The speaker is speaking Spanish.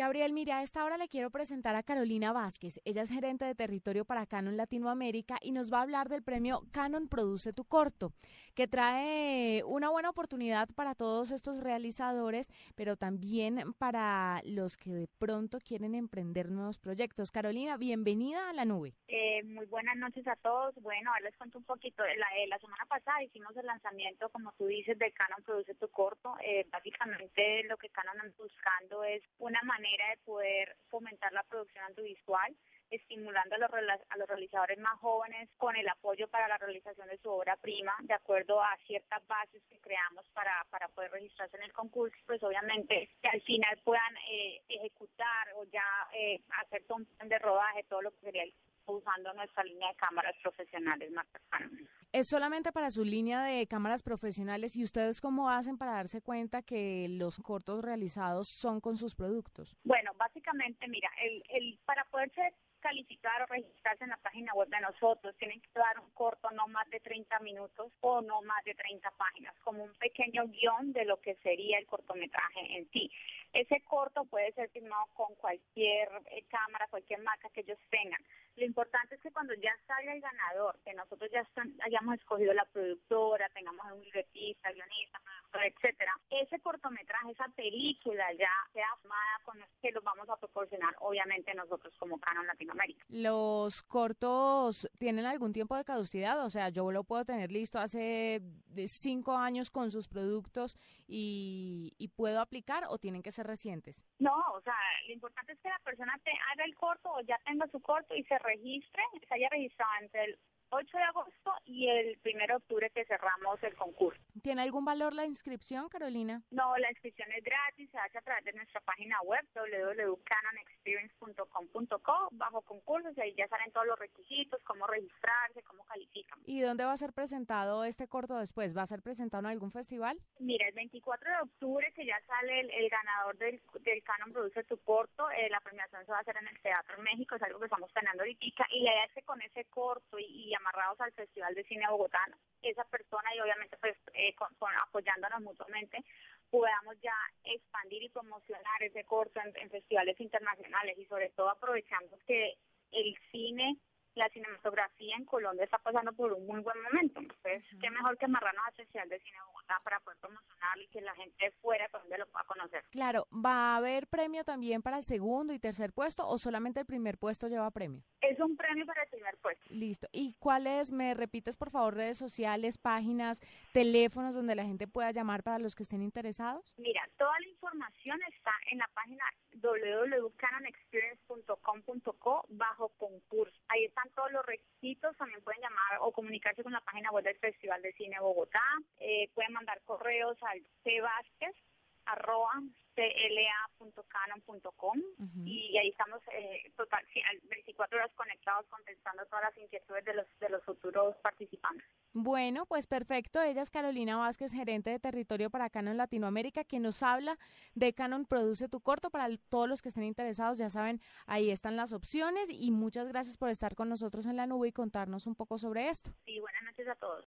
Gabriel, mira, a esta hora le quiero presentar a Carolina Vázquez. Ella es gerente de territorio para Canon Latinoamérica y nos va a hablar del premio Canon Produce tu Corto, que trae una buena oportunidad para todos estos realizadores, pero también para los que de pronto quieren emprender nuevos proyectos. Carolina, bienvenida a la nube. Eh, muy buenas noches a todos. Bueno, les cuento un poquito. La, la semana pasada hicimos el lanzamiento, como tú dices, de Canon Produce tu Corto. Eh, básicamente lo que Canon está buscando es una manera manera de poder fomentar la producción audiovisual, estimulando a los, a los realizadores más jóvenes con el apoyo para la realización de su obra prima, de acuerdo a ciertas bases que creamos para, para poder registrarse en el concurso, pues obviamente que al final puedan eh, ejecutar o ya eh, hacer un plan de rodaje, todo lo que sería usando nuestra línea de cámaras profesionales más ¿Es solamente para su línea de cámaras profesionales y ustedes cómo hacen para darse cuenta que los cortos realizados son con sus productos? Bueno, básicamente, mira, el, para poderse calificar o registrarse en la página web de nosotros, tienen que dar un corto no más de 30 minutos o no más de 30 páginas, como un pequeño guion de lo que sería el cortometraje en sí. Ese corto puede ser filmado con cualquier eh, cámara, cualquier marca que ellos tengan. Lo importante es que cuando ya salga el ganador, que nosotros ya hayamos escogido la productora, tengamos un libretista, guionista, etcétera, ese cortometraje, esa película ya sea armada con que los vamos a proporcionar, obviamente nosotros como Canon Latinoamérica. ¿Los cortos tienen algún tiempo de caducidad? O sea, yo lo puedo tener listo hace cinco años con sus productos y, y puedo aplicar o tienen que ser recientes. No, o sea, lo importante es que la persona te haga el corto o ya tenga su corto y se registre, se haya registrado entre el 8 de agosto y el 1 de octubre que cerramos el concurso. ¿Tiene algún valor la inscripción, Carolina? No, la inscripción es gratis, se hace a través de nuestra página web www.canonexperience.com.co bajo concursos y ahí ya salen todos los requisitos, cómo registrarse, cómo califican. ¿Y dónde va a ser presentado este corto después? ¿Va a ser presentado en algún festival? Mira, el 24 de octubre que ya sale el, ganador del, del, Canon Produce tu corto, eh, la premiación se va a hacer en el Teatro México, es algo que estamos planeando ahorita y la idea es que con ese corto y, y amarrados al Festival de Cine Bogotá, esa persona y obviamente pues eh, con, apoyándonos mutuamente podamos ya expandir y promocionar ese corto en festivales internacionales y sobre todo aprovechando que el cine la cinematografía en Colombia está pasando por un muy buen momento. Entonces, qué mejor que amarrarnos al Festival de Cine Bogotá para poder promocionarlo y que la gente fuera de Colombia lo pueda conocer. Claro, ¿va a haber premio también para el segundo y tercer puesto o solamente el primer puesto lleva premio? Es un premio para el primer puesto. Listo. ¿Y cuáles, me repites por favor, redes sociales, páginas, teléfonos donde la gente pueda llamar para los que estén interesados? Mira, toda la información está en la página www.canonexperience.com.co bajo concurso. Ahí están todos los requisitos, también pueden llamar o comunicarse con la página web del Festival de Cine Bogotá, eh, pueden mandar correos al cvásquez arroba cla.canon.com y ahí estamos eh, total, 24 horas conectados contestando todas las inquietudes de los, de los futuros participantes. Bueno, pues perfecto. Ella es Carolina Vázquez, gerente de territorio para Canon Latinoamérica, que nos habla de Canon Produce tu Corto. Para todos los que estén interesados, ya saben, ahí están las opciones y muchas gracias por estar con nosotros en la nube y contarnos un poco sobre esto. Sí, buenas noches a todos.